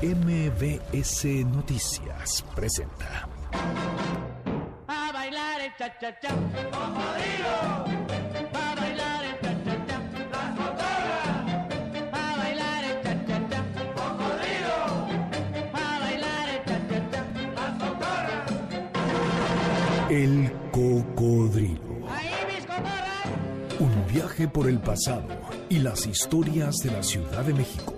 MBS Noticias presenta. A bailar el cha cha cha. A bailar el cha cha cha. A bailar el cha cha cha. A bailar el cha cha cha. El cocodrilo. Ahí mis cotorras. Un viaje por el pasado y las historias de la Ciudad de México.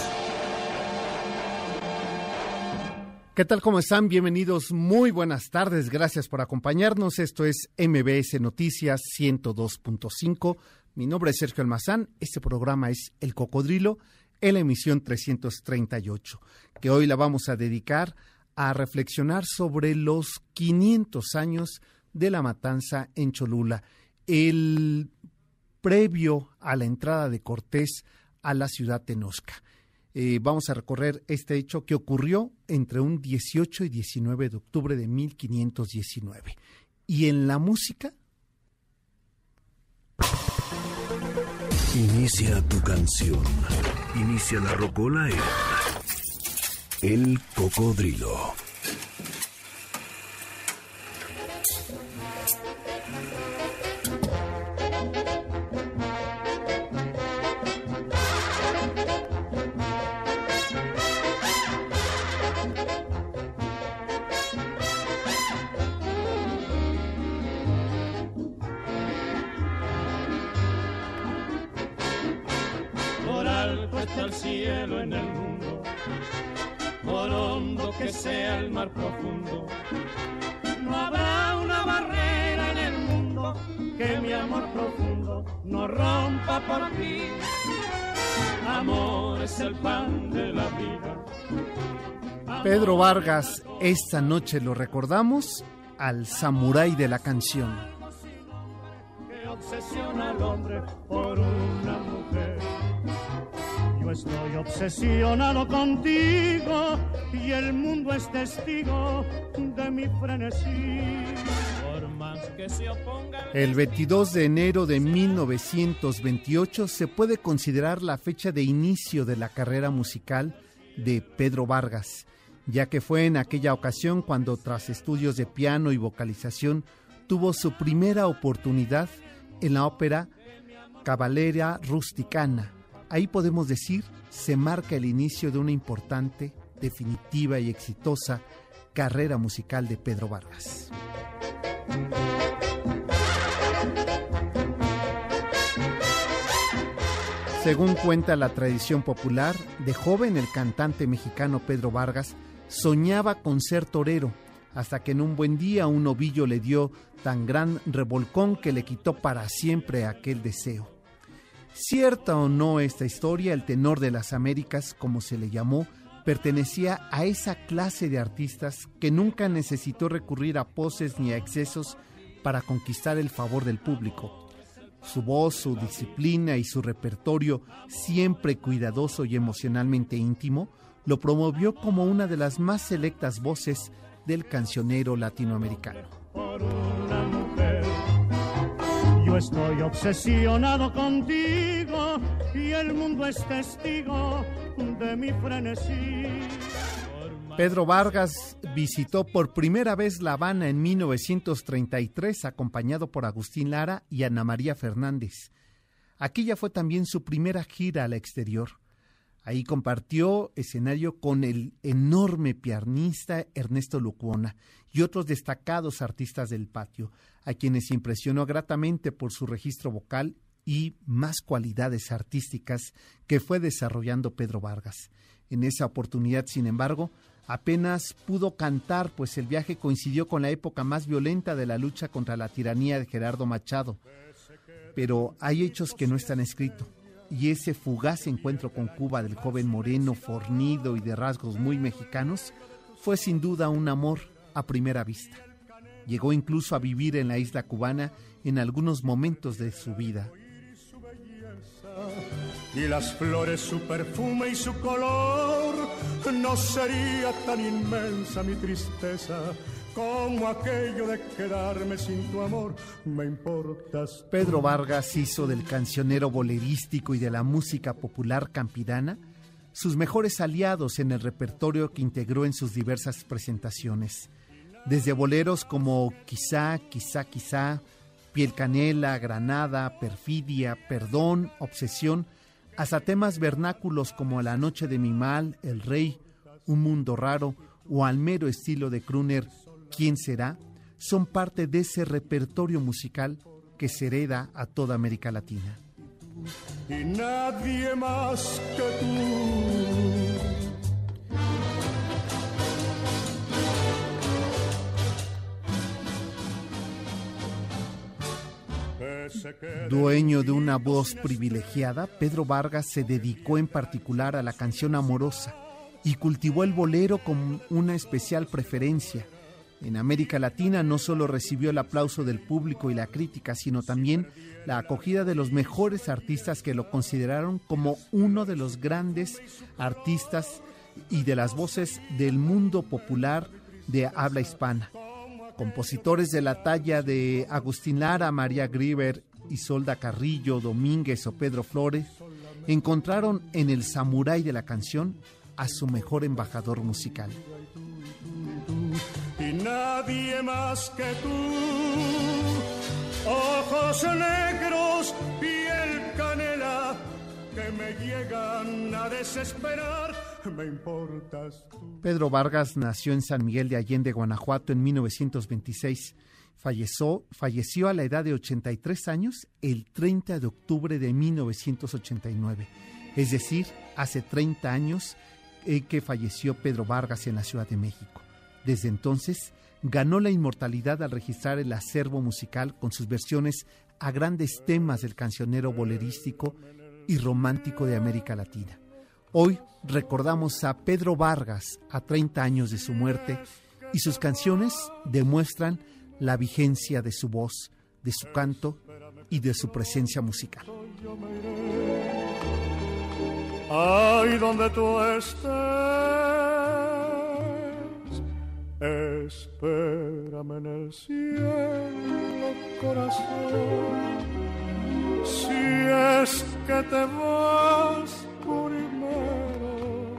¿Qué tal? ¿Cómo están? Bienvenidos. Muy buenas tardes. Gracias por acompañarnos. Esto es MBS Noticias 102.5. Mi nombre es Sergio Almazán. Este programa es El Cocodrilo en la emisión 338, que hoy la vamos a dedicar a reflexionar sobre los 500 años de la matanza en Cholula, el previo a la entrada de Cortés a la ciudad de Nosca. Eh, vamos a recorrer este hecho que ocurrió entre un 18 y 19 de octubre de 1519. Y en la música, Inicia tu canción. Inicia la rocola en El Cocodrilo. Pedro Vargas, esta noche lo recordamos al samurái de la canción. que obsesiona al hombre por una mujer. Yo estoy obsesionado contigo y el mundo es testigo de mi frenesí. El 22 de enero de 1928 se puede considerar la fecha de inicio de la carrera musical de Pedro Vargas, ya que fue en aquella ocasión cuando tras estudios de piano y vocalización tuvo su primera oportunidad en la ópera Caballeria Rusticana. Ahí podemos decir se marca el inicio de una importante, definitiva y exitosa carrera musical de Pedro Vargas. Según cuenta la tradición popular, de joven el cantante mexicano Pedro Vargas soñaba con ser torero, hasta que en un buen día un ovillo le dio tan gran revolcón que le quitó para siempre aquel deseo. Cierta o no esta historia, el tenor de las Américas, como se le llamó, pertenecía a esa clase de artistas que nunca necesitó recurrir a poses ni a excesos para conquistar el favor del público. Su voz, su disciplina y su repertorio, siempre cuidadoso y emocionalmente íntimo, lo promovió como una de las más selectas voces del cancionero latinoamericano. por una mujer. Yo estoy obsesionado contigo y el mundo es testigo de mi frenesí. Pedro Vargas visitó por primera vez La Habana en 1933, acompañado por Agustín Lara y Ana María Fernández. Aquella fue también su primera gira al exterior. Ahí compartió escenario con el enorme pianista Ernesto Lucuona y otros destacados artistas del patio, a quienes impresionó gratamente por su registro vocal y más cualidades artísticas que fue desarrollando Pedro Vargas. En esa oportunidad, sin embargo, apenas pudo cantar, pues el viaje coincidió con la época más violenta de la lucha contra la tiranía de Gerardo Machado. Pero hay hechos que no están escritos, y ese fugaz encuentro con Cuba del joven moreno, fornido y de rasgos muy mexicanos, fue sin duda un amor a primera vista. Llegó incluso a vivir en la isla cubana en algunos momentos de su vida. Y las flores, su perfume y su color, no sería tan inmensa mi tristeza como aquello de quedarme sin tu amor, me importas. Pedro Vargas hizo del cancionero bolerístico y de la música popular campirana sus mejores aliados en el repertorio que integró en sus diversas presentaciones. Desde boleros como Quizá, Quizá, Quizá, Piel Canela, Granada, Perfidia, Perdón, Obsesión, hasta temas vernáculos como La Noche de mi Mal, El Rey, Un Mundo Raro o al mero estilo de Kruner, ¿Quién será? son parte de ese repertorio musical que se hereda a toda América Latina. Y nadie más que tú. Dueño de una voz privilegiada, Pedro Vargas se dedicó en particular a la canción amorosa y cultivó el bolero con una especial preferencia en América Latina no solo recibió el aplauso del público y la crítica, sino también la acogida de los mejores artistas que lo consideraron como uno de los grandes artistas y de las voces del mundo popular de habla hispana. Compositores de la talla de Agustín Lara, María Grieber, Isolda Carrillo, Domínguez o Pedro Flores encontraron en el samurái de la canción a su mejor embajador musical nadie más que tú. Ojos negros, piel canela, que me llegan a desesperar, me importas. Pedro Vargas nació en San Miguel de Allende, Guanajuato, en 1926. Falleció, falleció a la edad de 83 años el 30 de octubre de 1989. Es decir, hace 30 años eh, que falleció Pedro Vargas en la Ciudad de México. Desde entonces, ganó la inmortalidad al registrar el acervo musical con sus versiones a grandes temas del cancionero bolerístico y romántico de América Latina. Hoy recordamos a Pedro Vargas a 30 años de su muerte y sus canciones demuestran la vigencia de su voz, de su canto y de su presencia musical. Donde tú Espérame en el cielo, corazón. Si es que te vas primero,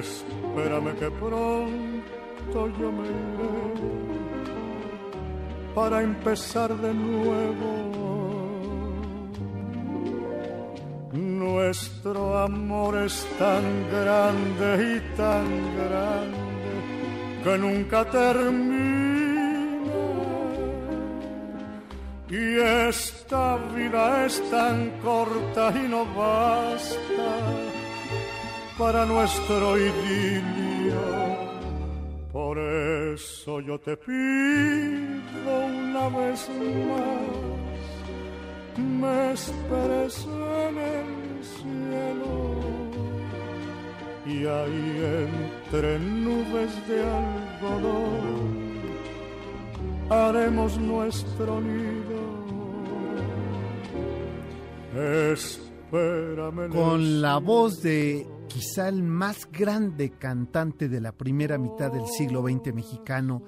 espérame que pronto yo me iré para empezar de nuevo. Nuestro amor es tan grande y tan grande que nunca termina. Y esta vida es tan corta y no basta para nuestro idilio. Por eso yo te pido una vez más, me esperes en el cielo y ahí entre nubes de algodón haremos nuestro nido. Espérame. Con la voz de quizá el más grande cantante de la primera mitad del siglo XX mexicano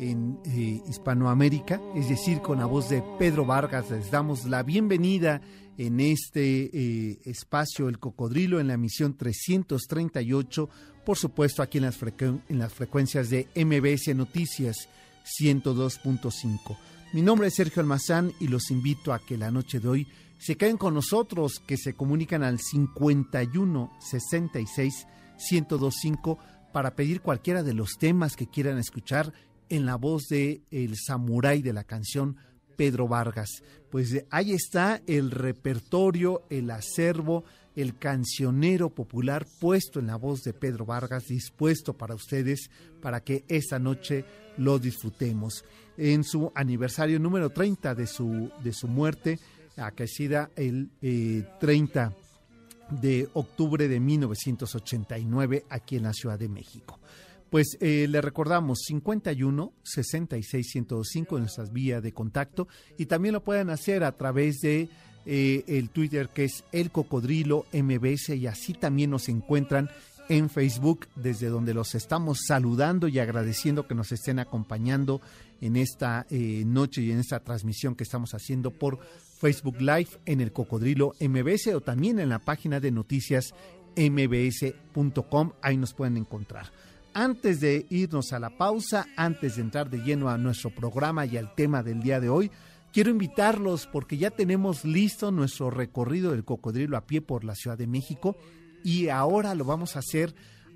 en eh, Hispanoamérica, es decir, con la voz de Pedro Vargas, les damos la bienvenida en este eh, espacio El Cocodrilo en la emisión 338, por supuesto aquí en las, en las frecuencias de MBS Noticias 102.5. Mi nombre es Sergio Almazán y los invito a que la noche de hoy se queden con nosotros, que se comunican al 51 66 1025 para pedir cualquiera de los temas que quieran escuchar en la voz de el samurái de la canción Pedro Vargas. Pues ahí está el repertorio, el acervo, el cancionero popular puesto en la voz de Pedro Vargas, dispuesto para ustedes para que esta noche lo disfrutemos. En su aniversario número 30 de su, de su muerte, acaecida el 30 eh, de octubre de 1989 aquí en la Ciudad de México. Pues eh, le recordamos 51 66 105 en nuestras vías de contacto y también lo pueden hacer a través de eh, el Twitter que es el cocodrilo MBS y así también nos encuentran en Facebook desde donde los estamos saludando y agradeciendo que nos estén acompañando en esta eh, noche y en esta transmisión que estamos haciendo por Facebook Live en el Cocodrilo MBS o también en la página de noticias mbs.com, ahí nos pueden encontrar. Antes de irnos a la pausa, antes de entrar de lleno a nuestro programa y al tema del día de hoy, quiero invitarlos porque ya tenemos listo nuestro recorrido del cocodrilo a pie por la Ciudad de México y ahora lo vamos a hacer.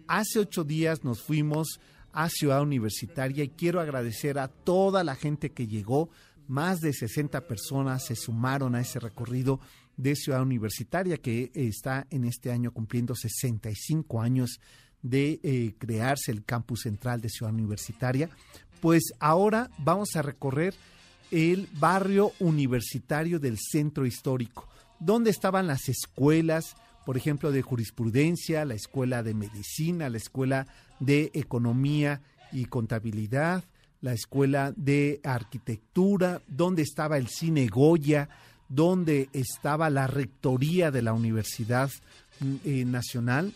Hace ocho días nos fuimos a Ciudad Universitaria y quiero agradecer a toda la gente que llegó. Más de 60 personas se sumaron a ese recorrido de Ciudad Universitaria que está en este año cumpliendo 65 años de eh, crearse el campus central de Ciudad Universitaria. Pues ahora vamos a recorrer el barrio universitario del centro histórico, donde estaban las escuelas, por ejemplo, de jurisprudencia, la escuela de medicina, la escuela de economía y contabilidad, la escuela de arquitectura, donde estaba el cine Goya, donde estaba la rectoría de la Universidad mm, eh, Nacional.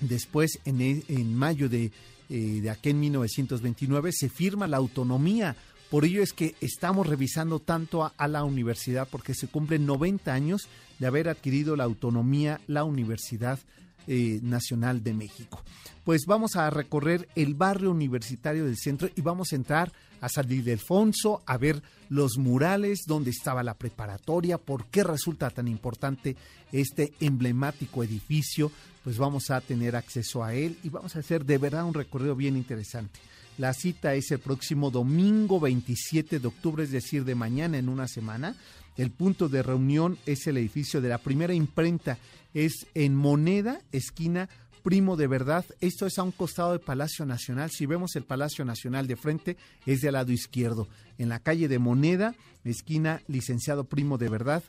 Después, en, e, en mayo de, eh, de aquel 1929, se firma la autonomía. Por ello es que estamos revisando tanto a, la universidad, porque se cumplen 90 años de haber adquirido la autonomía la Universidad eh, Nacional de México. Pues vamos a recorrer el barrio universitario del centro y vamos a entrar a salir de Alfonso, a ver los murales, donde estaba la preparatoria, por qué resulta tan importante este emblemático edificio, pues vamos a tener acceso a él y vamos a hacer de verdad un recorrido bien interesante. La cita es el próximo domingo 27 de octubre, es decir, de mañana en una semana. El punto de reunión es el edificio de la primera imprenta, es en Moneda, esquina primo de verdad. Esto es a un costado del Palacio Nacional. Si vemos el Palacio Nacional de frente, es del lado izquierdo. En la calle de Moneda, esquina Licenciado Primo de Verdad,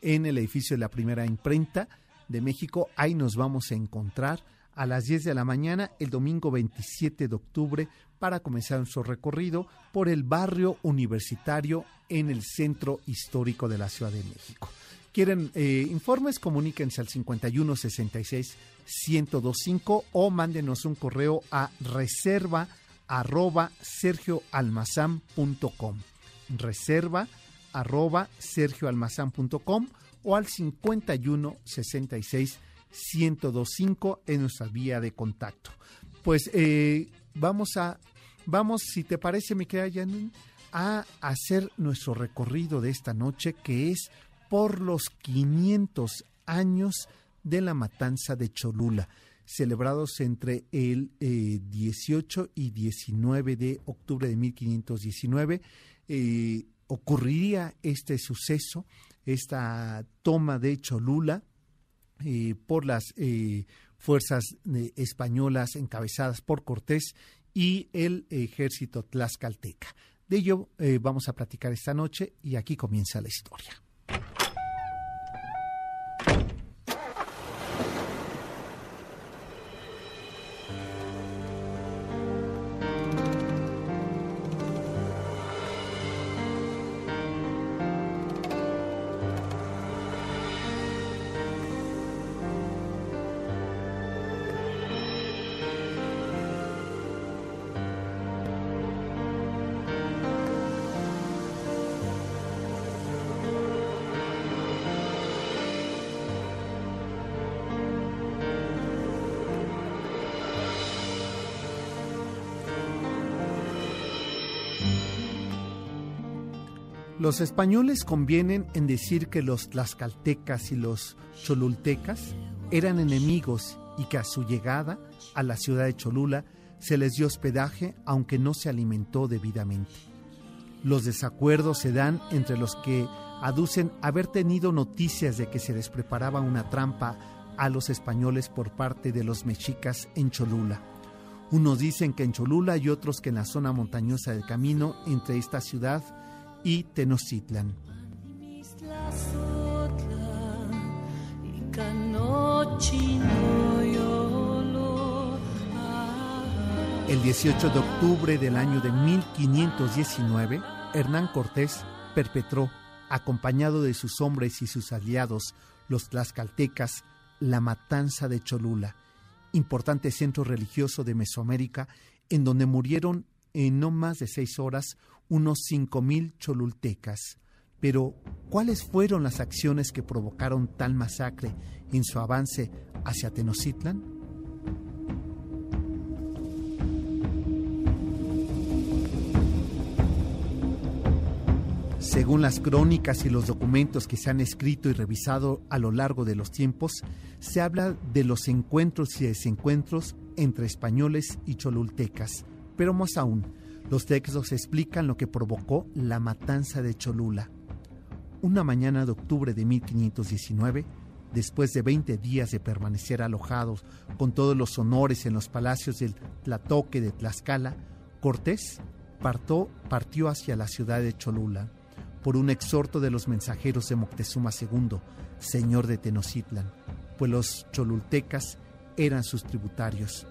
en el edificio de la primera imprenta de México. Ahí nos vamos a encontrar a las 10 de la mañana el domingo 27 de octubre para comenzar nuestro recorrido por el barrio universitario en el centro histórico de la Ciudad de México. ¿Quieren eh, informes? Comuníquense al 5166 1025 o mándenos un correo a reserva arroba sergioalmazán.com reserva arroba sergioalmazán.com o al 51 66 1025 en nuestra vía de contacto. Pues eh, vamos a, vamos, si te parece, me queda Janine, a hacer nuestro recorrido de esta noche que es por los 500 años de la matanza de Cholula, celebrados entre el 18 eh, y 19 de octubre de 1519. Eh, ocurriría este suceso, esta toma de Cholula eh, por las fuerzas españolas encabezadas por Cortés y el ejército tlaxcalteca. De ello vamos a platicar esta noche y aquí comienza la historia. Los españoles convienen en decir que los tlaxcaltecas y los cholultecas eran enemigos y que a su llegada a la ciudad de Cholula se les dio hospedaje aunque no se alimentó debidamente. Los desacuerdos se dan entre los que aducen haber tenido noticias de que se les preparaba una trampa a los españoles por parte de los mexicas en Cholula. Unos dicen que en Cholula y otros que en la zona montañosa del camino entre esta ciudad y Tenochtitlan. El 18 de octubre del año de 1519, Hernán Cortés perpetró, acompañado de sus hombres y sus aliados, los tlaxcaltecas, la matanza de Cholula, importante centro religioso de Mesoamérica, en donde murieron en no más de seis horas unos cinco mil cholultecas. Pero, ¿cuáles fueron las acciones que provocaron tal masacre en su avance hacia Tenochtitlan? Según las crónicas y los documentos que se han escrito y revisado a lo largo de los tiempos, se habla de los encuentros y desencuentros entre españoles y cholultecas. Pero más aún, los textos explican lo que provocó la matanza de Cholula. Una mañana de octubre de 1519, después de 20 días de permanecer alojados con todos los honores en los palacios del Tlatoque de Tlaxcala, Cortés partió, partió hacia la ciudad de Cholula por un exhorto de los mensajeros de Moctezuma II, señor de Tenochtitlan, pues los cholultecas eran sus tributarios.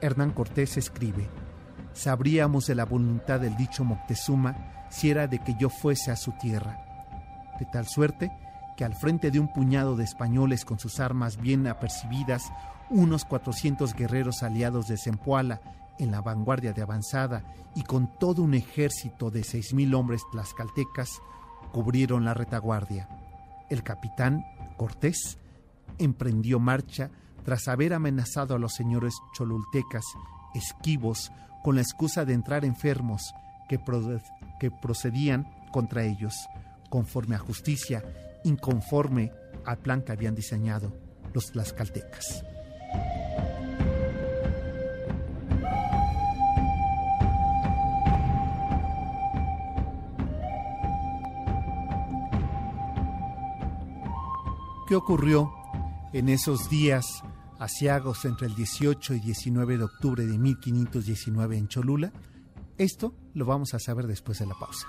Hernán Cortés escribe, sabríamos de la voluntad del dicho Moctezuma si era de que yo fuese a su tierra, de tal suerte que al frente de un puñado de españoles con sus armas bien apercibidas, unos 400 guerreros aliados de Zempoala en la vanguardia de avanzada y con todo un ejército de seis mil hombres tlaxcaltecas cubrieron la retaguardia. El capitán Cortés emprendió marcha tras haber amenazado a los señores cholultecas esquivos con la excusa de entrar enfermos que, que procedían contra ellos, conforme a justicia, inconforme al plan que habían diseñado los tlaxcaltecas. ¿Qué ocurrió en esos días asiagos entre el 18 y 19 de octubre de 1519 en Cholula? Esto lo vamos a saber después de la pausa.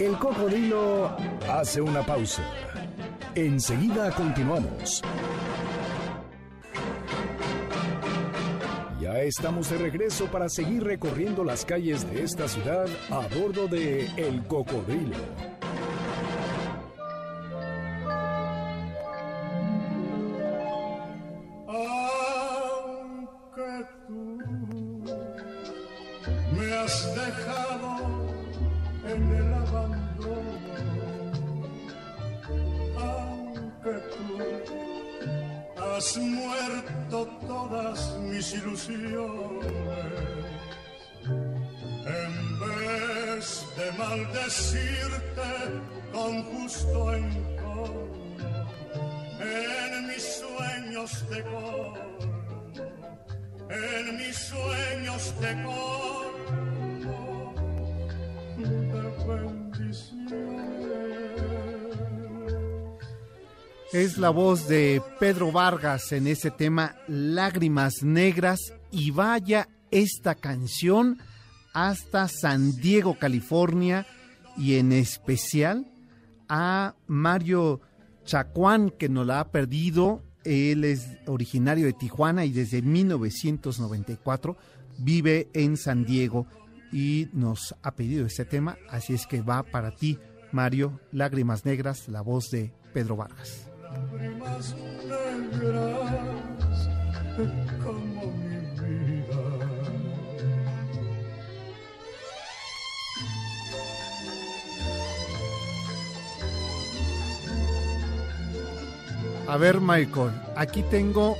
El cocodrilo hace una pausa. Enseguida continuamos. Ya estamos de regreso para seguir recorriendo las calles de esta ciudad a bordo de El Cocodrilo. Es la voz de Pedro Vargas en ese tema Lágrimas Negras y vaya esta canción hasta San Diego, California y en especial a Mario Chacuán que nos la ha perdido. Él es originario de Tijuana y desde 1994 vive en San Diego y nos ha pedido este tema, así es que va para ti, Mario, Lágrimas Negras, la voz de Pedro Vargas lágrimas negras como mi vida. A ver, Michael, aquí tengo,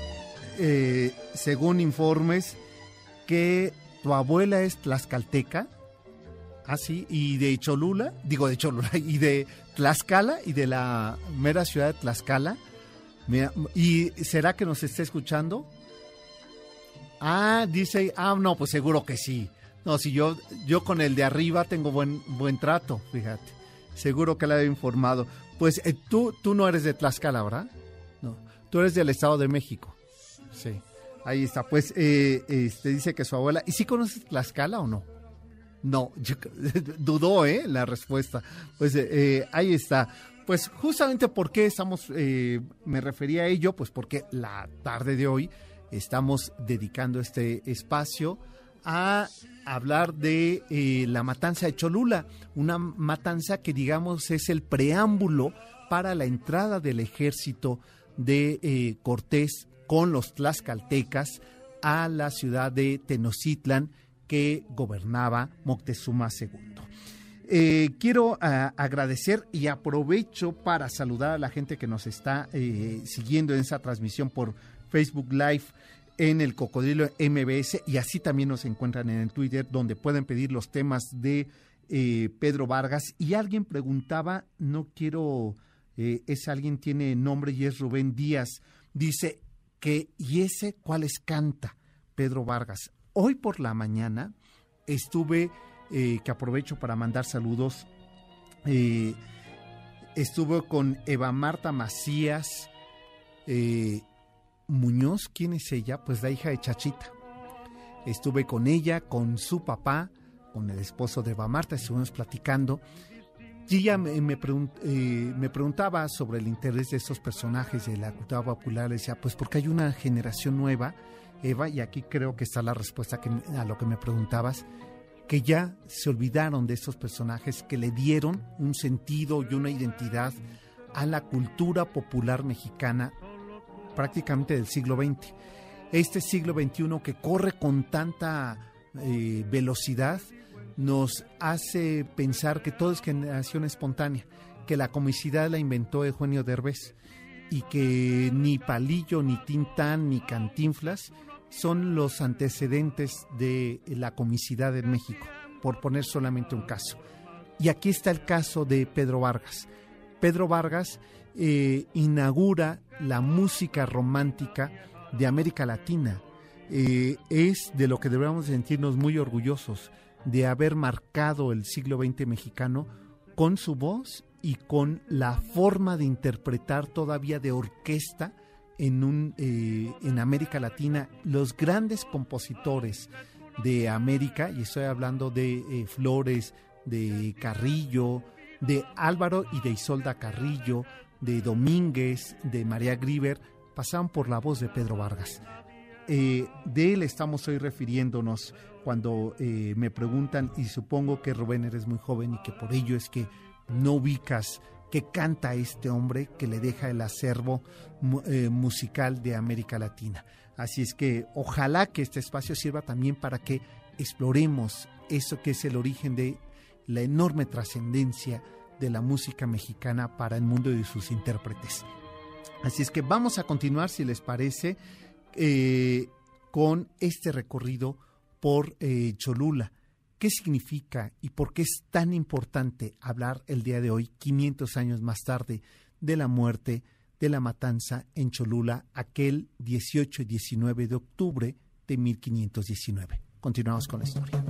eh, según informes, que tu abuela es tlaxcalteca. Ah, sí, y de Cholula, digo de Cholula, y de Tlaxcala, y de la mera ciudad de Tlaxcala. Me- ¿Y será que nos está escuchando? Ah, dice, ah, no, pues seguro que sí. No, si yo, yo con el de arriba tengo buen, buen trato, fíjate. Seguro que la he informado. Pues eh, tú, tú no eres de Tlaxcala, ¿verdad? No, tú eres del Estado de México. Sí, ahí está. Pues eh, este, dice que su abuela. ¿Y si conoces Tlaxcala o no? No, yo- dudó, ¿eh? La respuesta. Pues eh, eh, ahí está. Pues justamente por qué estamos, eh, me refería a ello, pues porque la tarde de hoy estamos dedicando este espacio a hablar de la matanza de Cholula, una matanza que digamos es el preámbulo para la entrada del ejército de Cortés con los tlaxcaltecas a la ciudad de Tenochtitlan que gobernaba Moctezuma II. Eh, quiero ah, agradecer y aprovecho para saludar a la gente que nos está eh, siguiendo en esa transmisión por Facebook Live en el Cocodrilo MBS y así también nos encuentran en el Twitter donde pueden pedir los temas de eh, Pedro Vargas y alguien preguntaba, no quiero, eh, ese alguien tiene nombre y es Rubén Díaz, dice que y ese cuáles canta Pedro Vargas. Hoy por la mañana estuve, eh, que aprovecho para mandar saludos, eh, estuve con Eva Marta Macías eh, Muñoz, ¿quién es ella? Pues la hija de Chachita. Estuve con ella, con su papá, con el esposo de Eva Marta, estuvimos platicando. Y ella me, me eh, me preguntaba sobre el interés de estos personajes de la cultura popular. Le decía, pues porque hay una generación nueva, Eva, y aquí creo que está la respuesta a lo que me preguntabas, que ya se olvidaron de estos personajes que le dieron un sentido y una identidad a la cultura popular mexicana prácticamente del siglo XX. Este siglo XXI que corre con tanta eh, velocidad nos hace pensar que todo es generación espontánea, que la comicidad la inventó Eugenio Derbez y que ni Palillo, ni Tintán, ni Cantinflas son los antecedentes de la comicidad en México, por poner solamente un caso. Y aquí está el caso de Pedro Vargas. Pedro Vargas eh, inaugura la música romántica de América Latina. Eh, es de lo que debemos sentirnos muy orgullosos de haber marcado el siglo XX mexicano con su voz y con la forma de interpretar todavía de orquesta en, un, eh, en América Latina. Los grandes compositores de América, y estoy hablando de eh, Flores, de Carrillo, de Álvaro y de Isolda Carrillo, de Domínguez, de María Grieber, pasaban por la voz de Pedro Vargas. Eh, de él estamos hoy refiriéndonos cuando me preguntan, y supongo que Rubén eres muy joven y que por ello es que no ubicas que canta este hombre que le deja el acervo eh, musical de América Latina. Así es que ojalá que este espacio sirva también para que exploremos eso que es el origen de la enorme trascendencia de la música mexicana para el mundo y sus intérpretes. Así es que vamos a continuar, si les parece, eh, con este recorrido por eh, Cholula. ¿Qué significa y por qué es tan importante hablar el día de hoy, 500 años más tarde, de la muerte, de la matanza en Cholula, aquel 18 y 19 de octubre de 1519? Continuamos con la historia.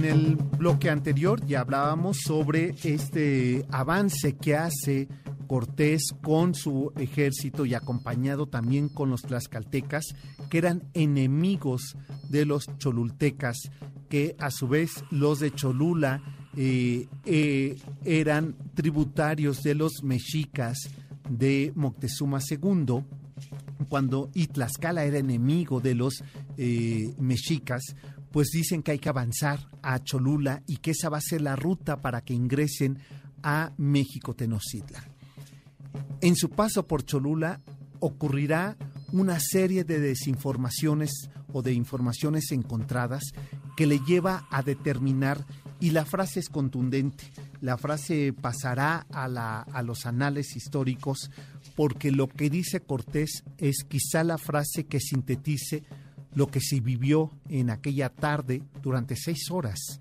En el bloque anterior ya hablábamos sobre este avance que hace Cortés con su ejército y acompañado también con los tlaxcaltecas, que eran enemigos de los cholultecas, que a su vez los de Cholula eh, eh, eran tributarios de los mexicas de Moctezuma II cuando y Tlaxcala era enemigo de los eh, mexicas, pues dicen que hay que avanzar a Cholula y que esa va a ser la ruta para que ingresen a México Tenochtitlan. En su paso por Cholula ocurrirá una serie de desinformaciones o de informaciones encontradas que le lleva a determinar, y la frase es contundente, la frase pasará a, la, a los anales históricos porque lo que dice Cortés es quizá la frase que sintetice lo que se vivió en aquella tarde durante seis horas.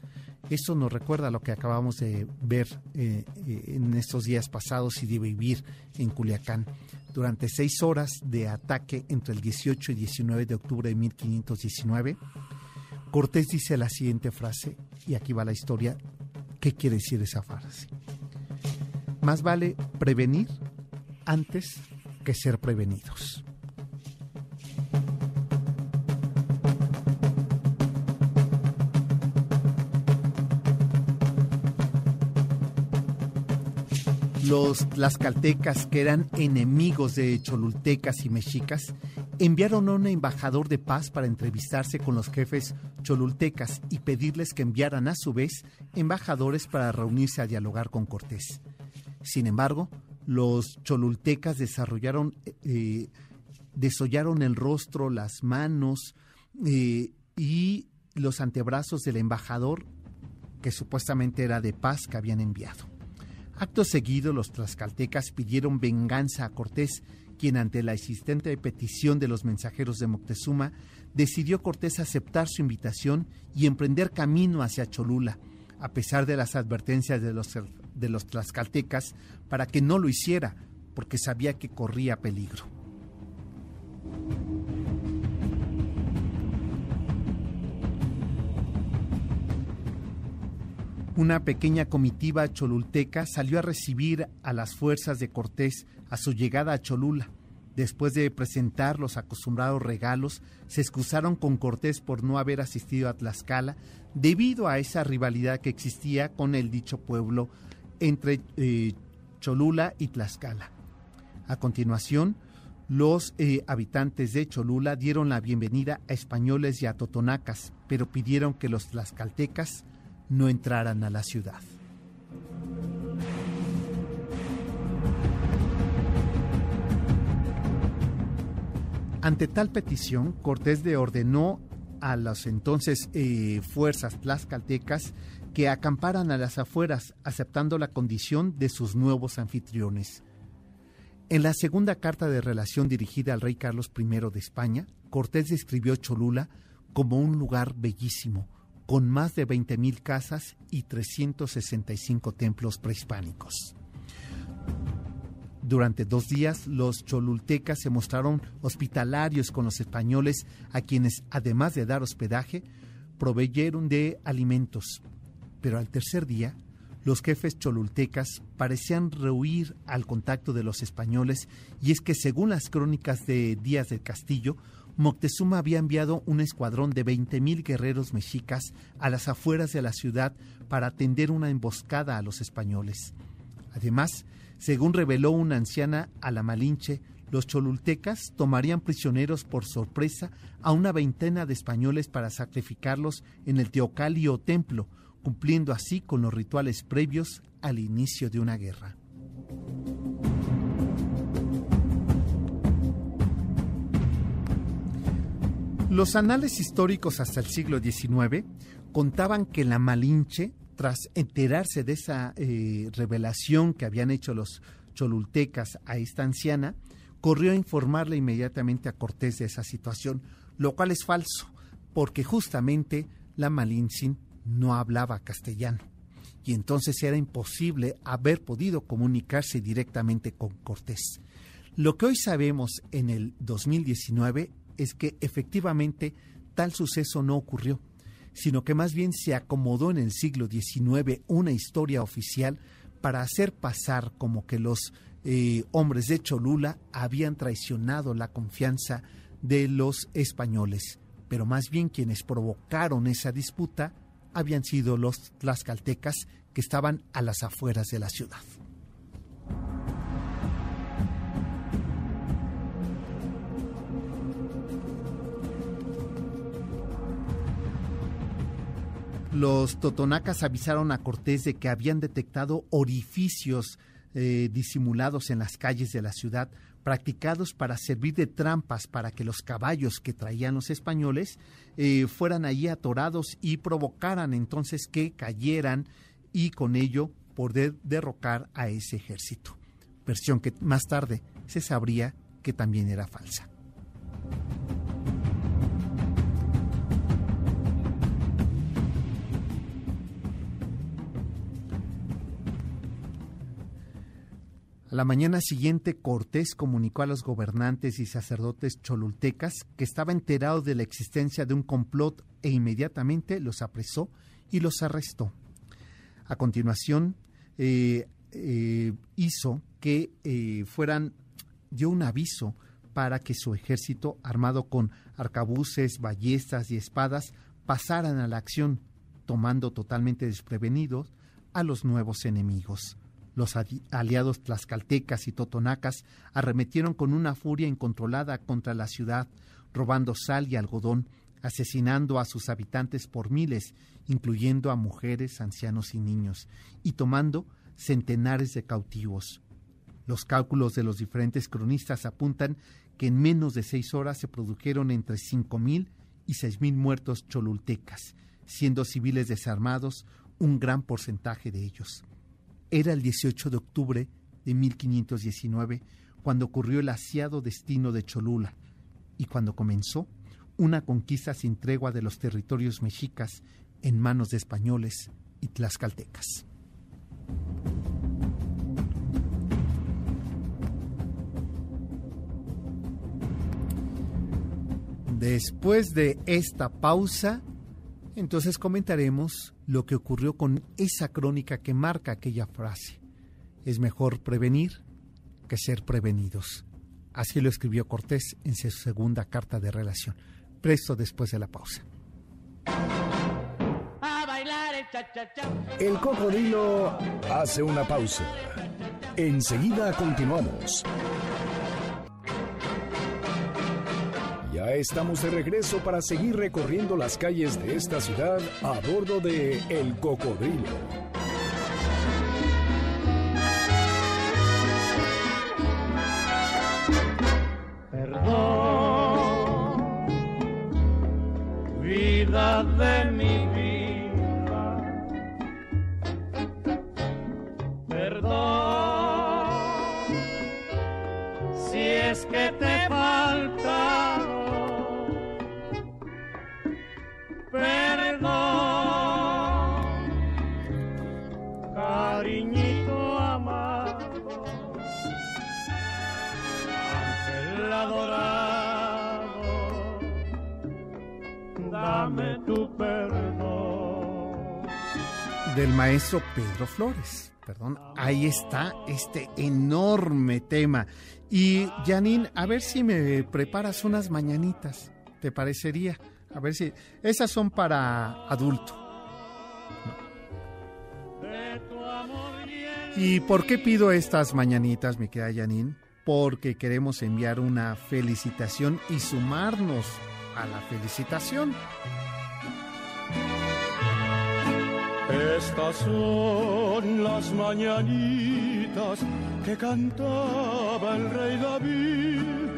Eso nos recuerda lo que acabamos de ver eh, eh, en estos días pasados y de vivir en Culiacán. Durante seis horas de ataque entre el 18 y 19 de octubre de 1519, Cortés dice la siguiente frase, y aquí va la historia. ¿Qué quiere decir esa frase? Más vale prevenir antes que ser prevenidos. Los tlaxcaltecas, que eran enemigos de cholultecas y mexicas, enviaron a un embajador de paz para entrevistarse con los jefes cholultecas y pedirles que enviaran a su vez embajadores para reunirse a dialogar con Cortés. Sin embargo, los cholultecas desarrollaron, eh, desollaron el rostro, las manos eh, y los antebrazos del embajador que supuestamente era de paz que habían enviado. Acto seguido, los tlaxcaltecas pidieron venganza a Cortés, quien ante la existente petición de los mensajeros de Moctezuma, decidió Cortés aceptar su invitación y emprender camino hacia Cholula, a pesar de las advertencias de los, de los tlaxcaltecas para que no lo hiciera, porque sabía que corría peligro. Una pequeña comitiva cholulteca salió a recibir a las fuerzas de Cortés a su llegada a Cholula. Después de presentar los acostumbrados regalos, se excusaron con Cortés por no haber asistido a Tlaxcala debido a esa rivalidad que existía con el dicho pueblo entre eh, Cholula y Tlaxcala. A continuación, los eh, habitantes de Cholula dieron la bienvenida a españoles y a totonacas, pero pidieron que los tlaxcaltecas no entraran a la ciudad. Ante tal petición, Cortés le ordenó a las entonces eh, fuerzas tlaxcaltecas que acamparan a las afueras, aceptando la condición de sus nuevos anfitriones. En la segunda carta de relación dirigida al rey Carlos I de España, Cortés describió Cholula como un lugar bellísimo, con más de 20.000 casas y 365 templos prehispánicos. Durante dos días, los cholultecas se mostraron hospitalarios con los españoles, a quienes, además de dar hospedaje, proveyeron de alimentos. Pero al tercer día, los jefes cholultecas parecían rehuir al contacto de los españoles, y es que, según las crónicas de Díaz del Castillo, Moctezuma había enviado un escuadrón de 20.000 guerreros mexicas a las afueras de la ciudad para atender una emboscada a los españoles. Además, según reveló una anciana a la Malinche, los cholultecas tomarían prisioneros por sorpresa a una veintena de españoles para sacrificarlos en el Teocalli o templo, cumpliendo así con los rituales previos al inicio de una guerra. Los anales históricos hasta el siglo XIX contaban que la Malinche, tras enterarse de esa eh, revelación que habían hecho los cholultecas a esta anciana, corrió a informarle inmediatamente a Cortés de esa situación, lo cual es falso, porque justamente la Malintzin no hablaba castellano y entonces era imposible haber podido comunicarse directamente con Cortés. Lo que hoy sabemos en el 2019 es que efectivamente tal suceso no ocurrió, sino que más bien se acomodó en el siglo XIX una historia oficial para hacer pasar como que los eh, hombres de Cholula habían traicionado la confianza de los españoles, pero más bien quienes provocaron esa disputa habían sido los tlaxcaltecas que estaban a las afueras de la ciudad. Los totonacas avisaron a Cortés de que habían detectado orificios eh, disimulados en las calles de la ciudad, practicados para servir de trampas para que los caballos que traían los españoles eh, fueran allí atorados y provocaran entonces que cayeran y con ello poder derrocar a ese ejército. Versión que más tarde se sabría que también era falsa. A la mañana siguiente, Cortés comunicó a los gobernantes y sacerdotes cholultecas que estaba enterado de la existencia de un complot e inmediatamente los apresó y los arrestó. A continuación, eh, eh, hizo que eh, fueran, dio un aviso para que su ejército, armado con arcabuces, ballestas y espadas, pasaran a la acción, tomando totalmente desprevenidos a los nuevos enemigos. Los aliados tlaxcaltecas y totonacas arremetieron con una furia incontrolada contra la ciudad, robando sal y algodón, asesinando a sus habitantes por miles, incluyendo a mujeres, ancianos y niños, y tomando centenares de cautivos. Los cálculos de los diferentes cronistas apuntan que en menos de seis horas se produjeron entre cinco mil y seis mil muertos cholultecas, siendo civiles desarmados un gran porcentaje de ellos. Era el 18 de octubre de 1519 cuando ocurrió el asiado destino de Cholula y cuando comenzó una conquista sin tregua de los territorios mexicas en manos de españoles y tlaxcaltecas. Después de esta pausa, entonces comentaremos lo que ocurrió con esa crónica que marca aquella frase. Es mejor prevenir que ser prevenidos. Así lo escribió Cortés en su segunda carta de relación. Presto después de la pausa. El cocodrilo hace una pausa. Enseguida continuamos. Ya estamos de regreso para seguir recorriendo las calles de esta ciudad a bordo de El Cocodrilo. Perdón, vida de Cariñito amado, ángel adorado, dame tu perdón. Del maestro Pedro Flores. Perdón, ahí está este enorme tema. Y Janine, a ver si me preparas unas mañanitas, ¿te parecería? A ver si. Esas son para adulto. ¿Y por qué pido estas mañanitas, mi querida Janine? Porque queremos enviar una felicitación y sumarnos a la felicitación. Estas son las mañanitas que cantaba el rey David.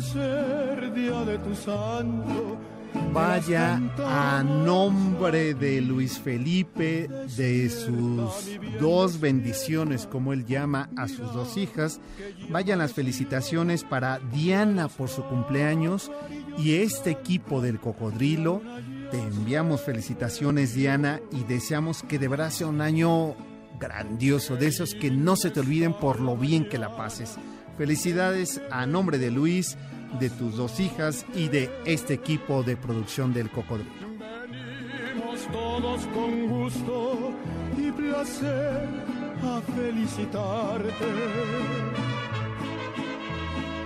Ser día de tu santo. Vaya a nombre de Luis Felipe, de sus dos bendiciones, como él llama a sus dos hijas. Vayan las felicitaciones para Diana por su cumpleaños y este equipo del cocodrilo. Te enviamos felicitaciones, Diana, y deseamos que de verdad sea un año grandioso, de esos que no se te olviden por lo bien que la pases. Felicidades a nombre de Luis, de tus dos hijas y de este equipo de producción del Cocodrilo. Venimos todos con gusto y placer a felicitarte.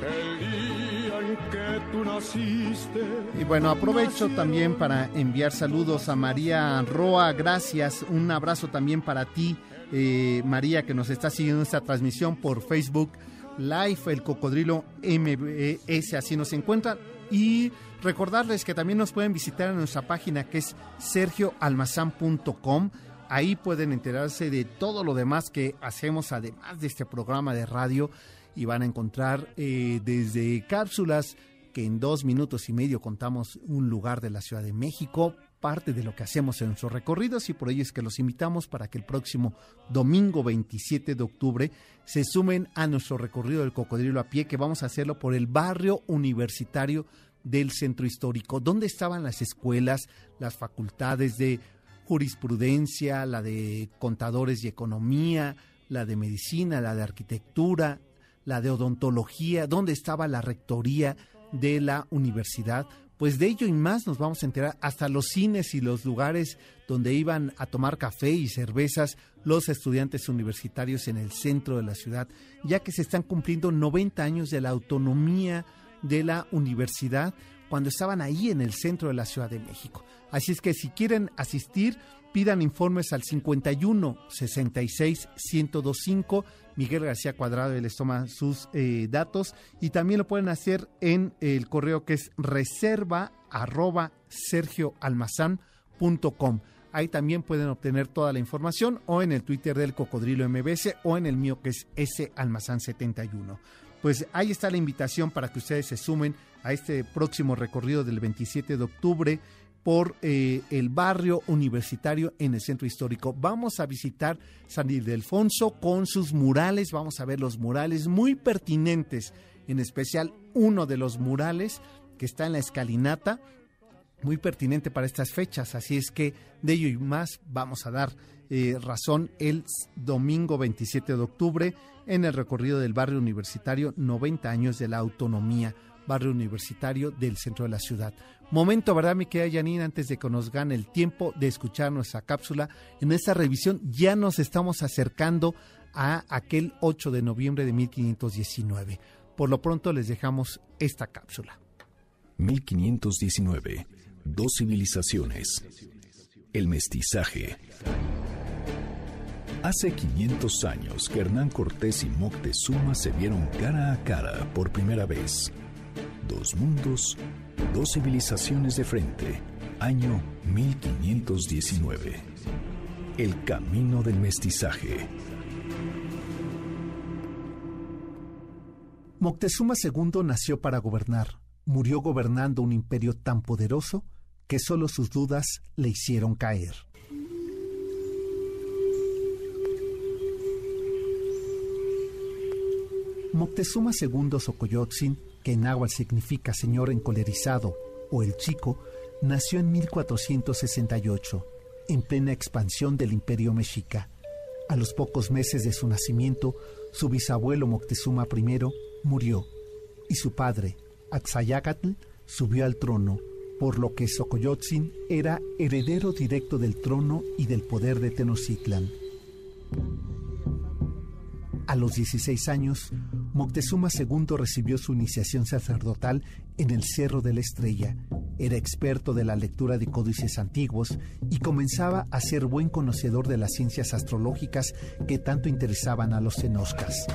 El día en que tú naciste. Y bueno, aprovecho también para enviar saludos a María Roa, gracias, un abrazo también para ti, eh, María, que nos está siguiendo esta transmisión por Facebook Live, el Cocodrilo MBS, así nos encuentran. Y recordarles que también nos pueden visitar en nuestra página que es sergioalmazán.com ahí pueden enterarse de todo lo demás que hacemos además de este programa de radio y van a encontrar eh, desde cápsulas que en dos minutos y medio contamos un lugar de la Ciudad de México, parte de lo que hacemos en nuestros recorridos y por ello es que los invitamos para que el próximo domingo 27 de octubre se sumen a nuestro recorrido del cocodrilo a pie que vamos a hacerlo por el barrio universitario del centro histórico, donde estaban las escuelas, las facultades de jurisprudencia, la de contadores y economía, la de medicina, la de arquitectura, la de odontología, donde estaba la rectoría de la universidad. Pues de ello y más nos vamos a enterar hasta los cines y los lugares donde iban a tomar café y cervezas los estudiantes universitarios en el centro de la ciudad, ya que se están cumpliendo 90 años de la autonomía de la universidad cuando estaban ahí en el centro de la Ciudad de México. Así es que si quieren asistir, pidan informes al 51 66 1025 Miguel García Cuadrado les toma sus eh, datos y también lo pueden hacer en el correo que es reserva arroba sergioalmazán.com. Ahí también pueden obtener toda la información o en el Twitter del Cocodrilo MBS o en el mío que es S Almazán 71. Pues ahí está la invitación para que ustedes se sumen a este próximo recorrido del 27 de octubre por eh, el barrio universitario en el centro histórico. Vamos a visitar San Ildefonso con sus murales, vamos a ver los murales muy pertinentes, en especial uno de los murales que está en la escalinata, muy pertinente para estas fechas, así es que de ello y más vamos a dar eh, razón el domingo 27 de octubre en el recorrido del barrio universitario 90 años de la autonomía barrio universitario del centro de la ciudad. Momento, ¿verdad, mi querida Janine? Antes de que nos gane el tiempo de escuchar nuestra cápsula, en esta revisión ya nos estamos acercando a aquel 8 de noviembre de 1519. Por lo pronto les dejamos esta cápsula. 1519. Dos civilizaciones. El mestizaje. Hace 500 años que Hernán Cortés y Moctezuma se vieron cara a cara por primera vez. Dos mundos, dos civilizaciones de frente. Año 1519. El camino del mestizaje. Moctezuma II nació para gobernar. Murió gobernando un imperio tan poderoso que solo sus dudas le hicieron caer. Moctezuma II Xocoyotzin que en agua significa señor encolerizado o el chico, nació en 1468, en plena expansión del imperio mexica. A los pocos meses de su nacimiento, su bisabuelo Moctezuma I murió y su padre, Axayacatl, subió al trono, por lo que Xocoyotzin era heredero directo del trono y del poder de Tenochtitlan. A los 16 años, Moctezuma II recibió su iniciación sacerdotal en el Cerro de la Estrella. Era experto de la lectura de códices antiguos y comenzaba a ser buen conocedor de las ciencias astrológicas que tanto interesaban a los cenoscas.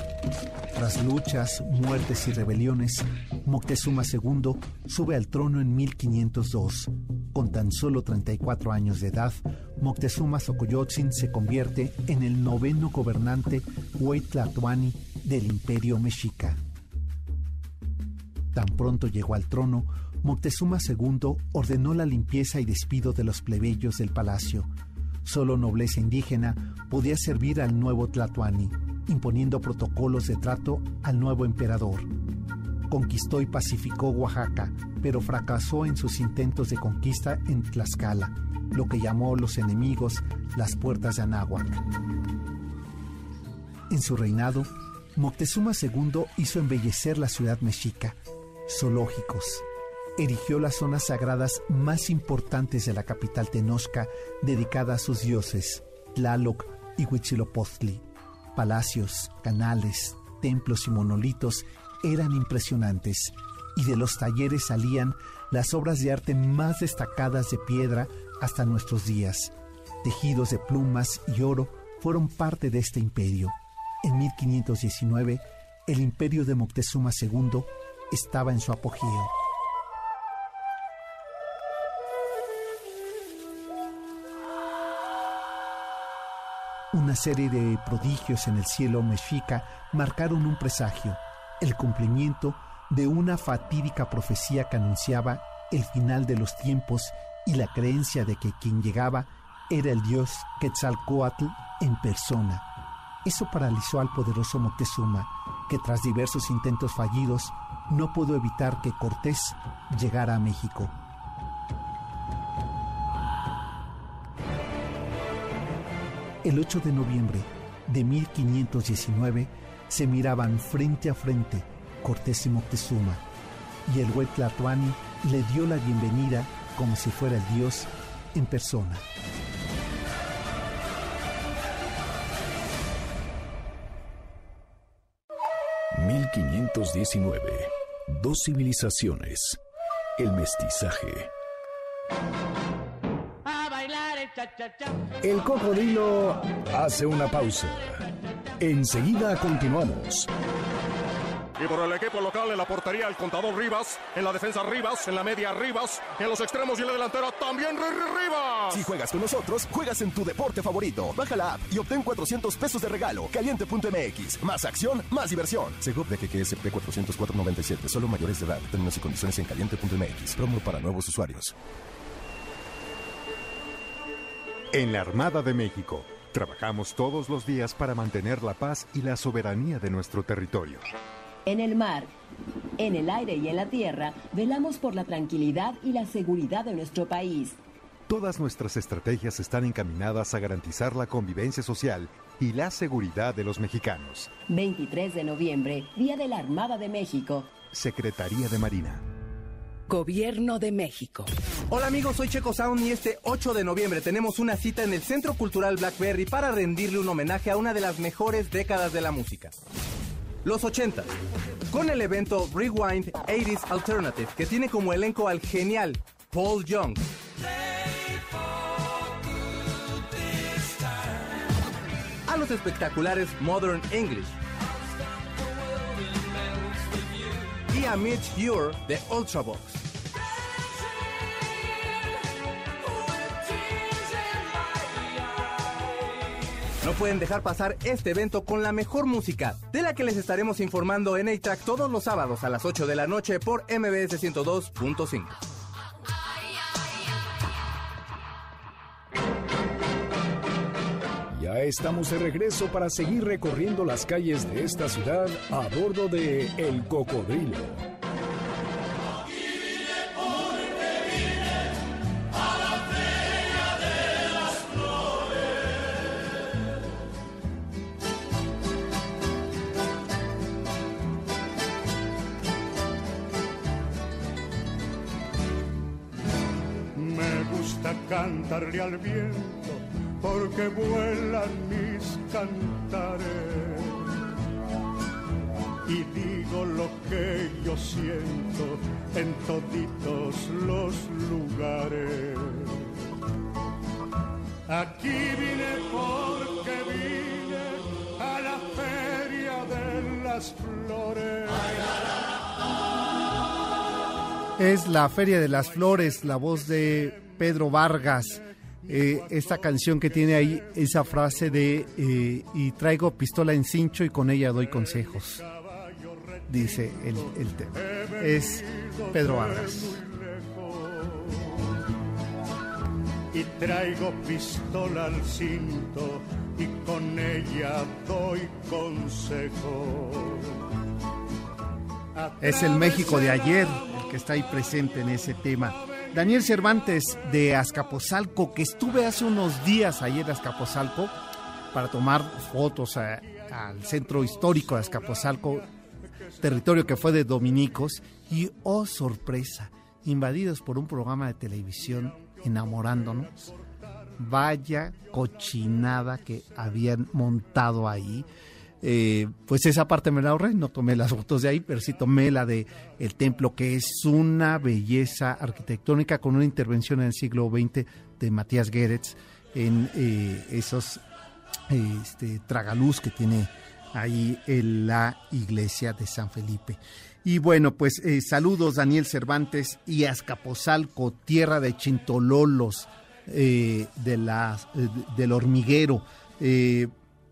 Tras luchas, muertes y rebeliones, Moctezuma II sube al trono en 1502. Con tan solo 34 años de edad, Moctezuma Xocoyotzin se convierte en el noveno gobernante Huaytlatuani del imperio mexica. Tan pronto llegó al trono, Moctezuma II ordenó la limpieza y despido de los plebeyos del palacio. Solo nobleza indígena podía servir al nuevo Tlatuani, imponiendo protocolos de trato al nuevo emperador. Conquistó y pacificó Oaxaca, pero fracasó en sus intentos de conquista en Tlaxcala, lo que llamó los enemigos las puertas de Anáhuac. En su reinado, Moctezuma II hizo embellecer la ciudad mexica, zoológicos, erigió las zonas sagradas más importantes de la capital tenosca dedicada a sus dioses, Tlaloc y Huitzilopochtli. Palacios, canales, templos y monolitos eran impresionantes y de los talleres salían las obras de arte más destacadas de piedra hasta nuestros días. Tejidos de plumas y oro fueron parte de este imperio. En 1519, el imperio de Moctezuma II estaba en su apogeo. Una serie de prodigios en el cielo mexica marcaron un presagio, el cumplimiento de una fatídica profecía que anunciaba el final de los tiempos y la creencia de que quien llegaba era el dios Quetzalcoatl en persona. Eso paralizó al poderoso Moctezuma, que tras diversos intentos fallidos no pudo evitar que Cortés llegara a México. El 8 de noviembre de 1519 se miraban frente a frente Cortés y Moctezuma, y el güey Tlatuani le dio la bienvenida como si fuera el dios en persona. ...1519... Dos civilizaciones... ...el mestizaje... El cocodrilo hace una pausa. Enseguida continuamos. Y por el equipo local en la portería el contador Rivas, en la defensa Rivas, en la media Rivas, en los extremos y en la delantera también Rivas. Si juegas con nosotros, juegas en tu deporte favorito. Baja la app y obtén 400 pesos de regalo. Caliente.mx. Más acción, más diversión. Segov de KKSP 404.97. Solo mayores de edad. Términos y condiciones en caliente.mx. Promo para nuevos usuarios. En la Armada de México, trabajamos todos los días para mantener la paz y la soberanía de nuestro territorio. En el mar, en el aire y en la tierra, velamos por la tranquilidad y la seguridad de nuestro país. Todas nuestras estrategias están encaminadas a garantizar la convivencia social y la seguridad de los mexicanos. 23 de noviembre, Día de la Armada de México. Secretaría de Marina. Gobierno de México. Hola amigos, soy Checo Sound y este 8 de noviembre tenemos una cita en el Centro Cultural Blackberry para rendirle un homenaje a una de las mejores décadas de la música. Los 80, con el evento Rewind 80s Alternative, que tiene como elenco al genial Paul Young. A los espectaculares Modern English. Y a Mitch Ure de Ultravox. No pueden dejar pasar este evento con la mejor música, de la que les estaremos informando en A-Track todos los sábados a las 8 de la noche por MBS 102.5. Ya estamos de regreso para seguir recorriendo las calles de esta ciudad a bordo de El Cocodrilo. Al viento porque vuelan mis cantares. Y digo lo que yo siento en toditos los lugares. Aquí vine porque vine a la feria de las flores. Es la Feria de las Flores, la voz de Pedro Vargas. Eh, esta canción que tiene ahí esa frase de eh, y traigo pistola en cincho y con ella doy consejos. Dice el, el tema. Es Pedro Vargas. y traigo pistola al cinto y con ella doy consejo. Es el México de ayer el que está ahí presente en ese tema. Daniel Cervantes de Azcapotzalco, que estuve hace unos días ayer en Azcapotzalco para tomar fotos al centro histórico de Azcapotzalco, territorio que fue de dominicos, y oh sorpresa, invadidos por un programa de televisión enamorándonos. Vaya cochinada que habían montado ahí. Eh, pues esa parte me la ahorré, no tomé las fotos de ahí, pero sí tomé la de el templo, que es una belleza arquitectónica con una intervención en el siglo XX de Matías Geretz en eh, esos eh, este, tragaluz que tiene ahí en la iglesia de San Felipe. Y bueno, pues eh, saludos Daniel Cervantes y Azcapotzalco, tierra de chintololos, de eh, del hormiguero,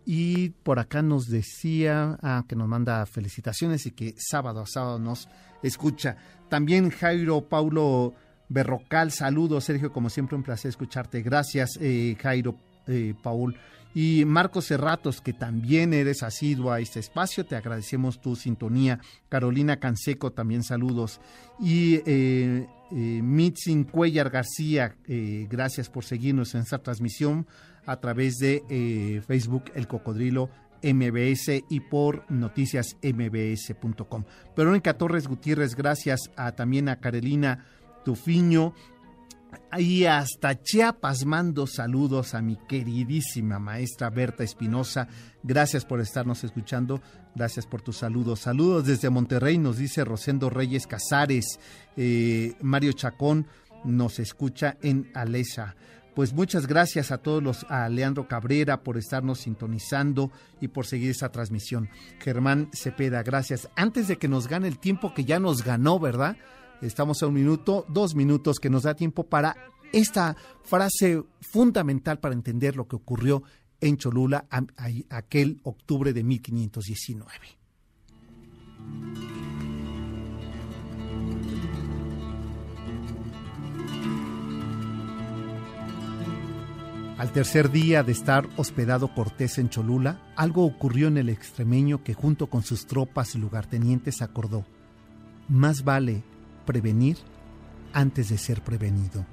y por acá nos decía ah, que nos manda felicitaciones y que sábado a sábado nos escucha. También Jairo Paulo Berrocal, saludos Sergio, como siempre un placer escucharte. Gracias eh, Jairo eh, Paul. Y Marcos Cerratos, que también eres asiduo a este espacio, te agradecemos tu sintonía. Carolina Canseco, también saludos. Y eh, eh, Mitzin Cuellar García, eh, gracias por seguirnos en esta transmisión a través de eh, Facebook El Cocodrilo MBS y por noticiasmbs.com. Verónica Torres Gutiérrez, gracias a, también a Carolina Tufiño, y hasta Chiapas mando saludos a mi queridísima maestra Berta Espinosa. Gracias por estarnos escuchando. Gracias por tus saludos. Saludos desde Monterrey, nos dice Rosendo Reyes Casares. Eh, Mario Chacón nos escucha en Alesa. Pues muchas gracias a todos los, a Leandro Cabrera por estarnos sintonizando y por seguir esa transmisión. Germán Cepeda, gracias. Antes de que nos gane el tiempo que ya nos ganó, ¿verdad? Estamos a un minuto, dos minutos que nos da tiempo para esta frase fundamental para entender lo que ocurrió en Cholula aquel octubre de 1519. Al tercer día de estar hospedado Cortés en Cholula, algo ocurrió en el extremeño que junto con sus tropas y lugartenientes acordó, más vale prevenir antes de ser prevenido.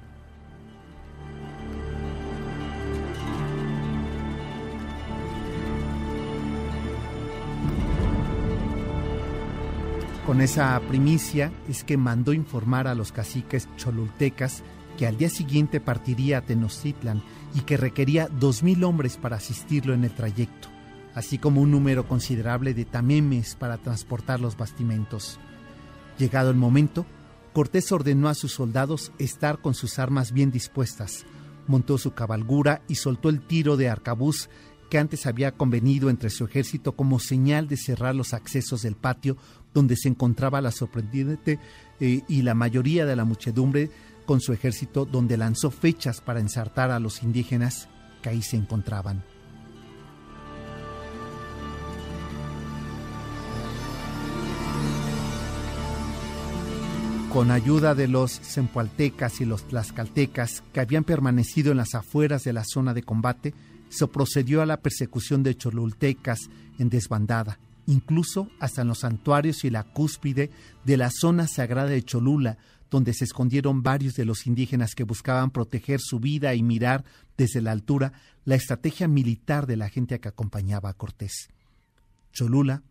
Con esa primicia es que mandó informar a los caciques cholultecas que al día siguiente partiría a Tenochtitlan y que requería dos mil hombres para asistirlo en el trayecto, así como un número considerable de tamemes para transportar los bastimentos. Llegado el momento, Cortés ordenó a sus soldados estar con sus armas bien dispuestas, montó su cabalgura y soltó el tiro de arcabuz que antes había convenido entre su ejército como señal de cerrar los accesos del patio donde se encontraba la sorprendente eh, y la mayoría de la muchedumbre con su ejército donde lanzó fechas para ensartar a los indígenas que ahí se encontraban. Con ayuda de los zempoaltecas y los tlaxcaltecas que habían permanecido en las afueras de la zona de combate, se procedió a la persecución de cholultecas en desbandada, incluso hasta en los santuarios y la cúspide de la zona sagrada de Cholula, donde se escondieron varios de los indígenas que buscaban proteger su vida y mirar desde la altura la estrategia militar de la gente que acompañaba a Cortés. Cholula,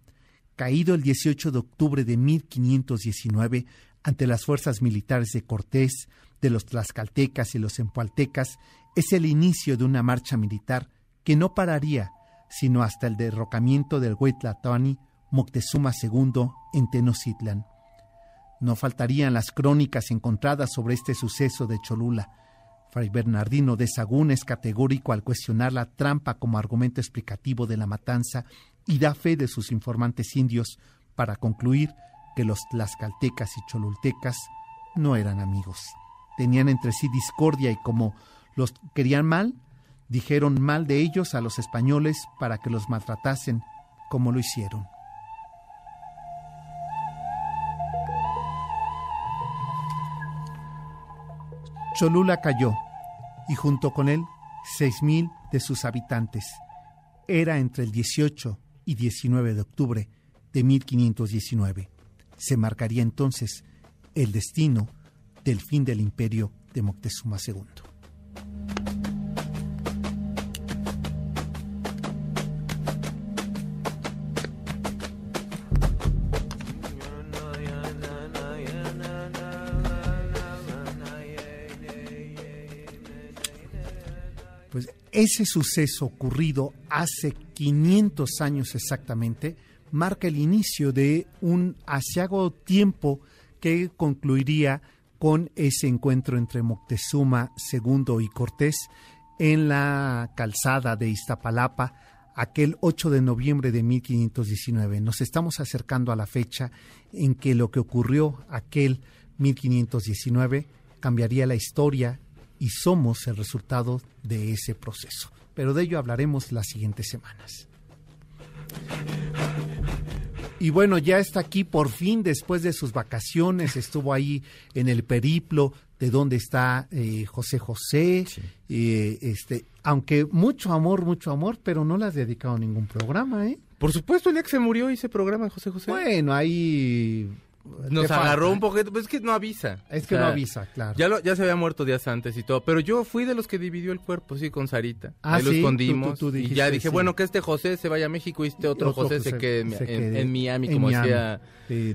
caído el 18 de octubre de 1519 ante las fuerzas militares de Cortés, de los tlaxcaltecas y los empualtecas, es el inicio de una marcha militar que no pararía sino hasta el derrocamiento del Huitlatani Moctezuma II en Tenochtitlan. No faltarían las crónicas encontradas sobre este suceso de Cholula. Fray Bernardino de Sagún es categórico al cuestionar la trampa como argumento explicativo de la matanza y da fe de sus informantes indios para concluir que los tlaxcaltecas y cholultecas no eran amigos. Tenían entre sí discordia y como los querían mal, dijeron mal de ellos a los españoles para que los maltratasen como lo hicieron. Cholula cayó y junto con él seis mil de sus habitantes. Era entre el 18 y 19 de octubre de 1519. Se marcaría entonces el destino del fin del imperio de Moctezuma II. Ese suceso ocurrido hace 500 años exactamente marca el inicio de un asiago tiempo que concluiría con ese encuentro entre Moctezuma II y Cortés en la calzada de Iztapalapa aquel 8 de noviembre de 1519. Nos estamos acercando a la fecha en que lo que ocurrió aquel 1519 cambiaría la historia y somos el resultado de ese proceso. pero de ello hablaremos las siguientes semanas. Y bueno, ya está aquí por fin después de sus vacaciones, estuvo ahí en el periplo de donde está eh, José José, eh, este, aunque mucho amor, mucho amor, pero no le has dedicado ningún programa, ¿eh? Por supuesto, el día que se murió hice programa José José. Bueno, ahí Nos agarró falta. un poquito, pues es que no avisa. Es que no avisa, claro. Ya, lo- ya se había muerto días antes y todo, pero yo fui de los que dividió el cuerpo, sí, con Sarita. Ah, Ahí lo sí, escondimos. tú- tú- tú y ya dije, sí. bueno, que este José se vaya a México y este otro, Otro José, se quede en, se en- quede en Miami, en como Miami. decía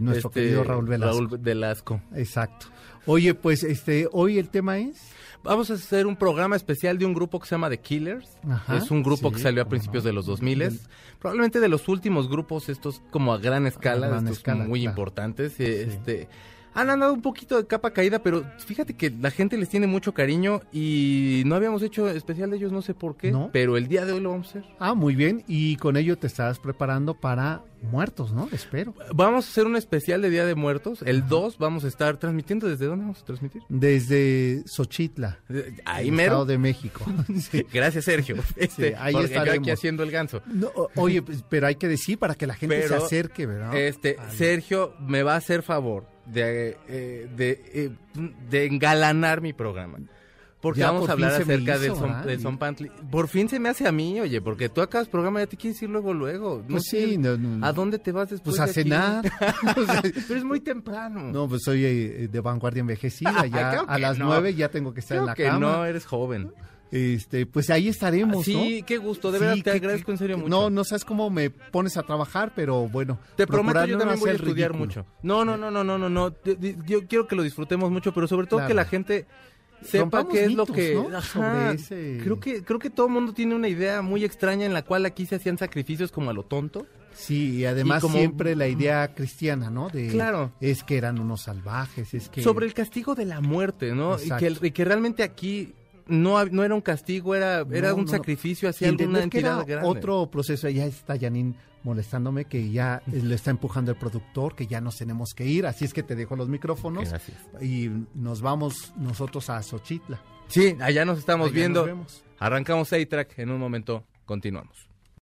nuestro este, querido Raúl Velasco. Raúl Velasco. Exacto. Oye, pues este, hoy el tema es. Vamos a hacer un programa especial de un grupo que se llama The Killers. Ajá, es un grupo sí, que salió a principios no. de los 2000 Probablemente de los últimos grupos estos como a gran escala, A gran estos escala, muy claro. importantes. Este han andado un poquito de capa caída, pero fíjate que la gente les tiene mucho cariño y no habíamos hecho especial de ellos, no sé por qué, ¿No? pero el día de hoy lo vamos a hacer. Ah, muy bien. Y con ello te estás preparando para muertos, ¿no? Espero. Vamos a hacer un especial de Día de Muertos. El 2 vamos a estar transmitiendo. ¿Desde dónde vamos a transmitir? Desde Xochitla. Ahí el mero. Estado de México. Sí. Gracias, Sergio. Este, ahí porque yo aquí estaremos. haciendo el ganso. No, oye, pues, pero hay que decir para que la gente se acerque, ¿verdad? Este, Sergio me va a hacer favor de, eh, de, eh, de engalanar mi programa. Porque Ya vamos a hablar acerca del son, del Son Pantli. Por fin se me hace a mí, oye, porque tú acabas programa y ya te quieres ir luego, luego. No Pues sé, sí, no, no, ¿A dónde te vas después Pues a de cenar. Pero es muy temprano. No, pues soy eh, de vanguardia envejecida. Ya a las nueve ya tengo que estar Creo en la que cama. no, eres joven. Este, pues ahí estaremos, Sí, ¿no? qué gusto, de Sí, verdad te que- agradezco en serio mucho. No, no sabes cómo me pones a trabajar, pero bueno. Te prometo, yo también voy a estudiar ridículo. mucho. No, no, no, no, no, no, no. Yo- Yo quiero que lo disfrutemos mucho, pero sobre todo Claro. que la gente sepa Rompamos qué es mitos, lo que ¿no? Ajá. Sobre ese- creo que creo que todo el mundo tiene una idea muy extraña en la cual aquí se hacían sacrificios como a lo tonto. Sí, y además Y como- siempre la idea cristiana, ¿no? De, Claro. Es que eran unos salvajes, es que... Sobre el castigo de la muerte, ¿no? Y que, Exacto. y que realmente aquí no, no era un castigo, era, era No, un no, sacrificio hacia alguna entender que entidad era grande. otro proceso, ya está Janine molestándome que ya le está empujando el productor, que ya nos tenemos que ir, así es que te dejo los micrófonos Gracias. y nos vamos nosotros a Xochitla. Sí, allá nos estamos Allá viendo. nos vemos. Arrancamos A-Track en un momento, continuamos.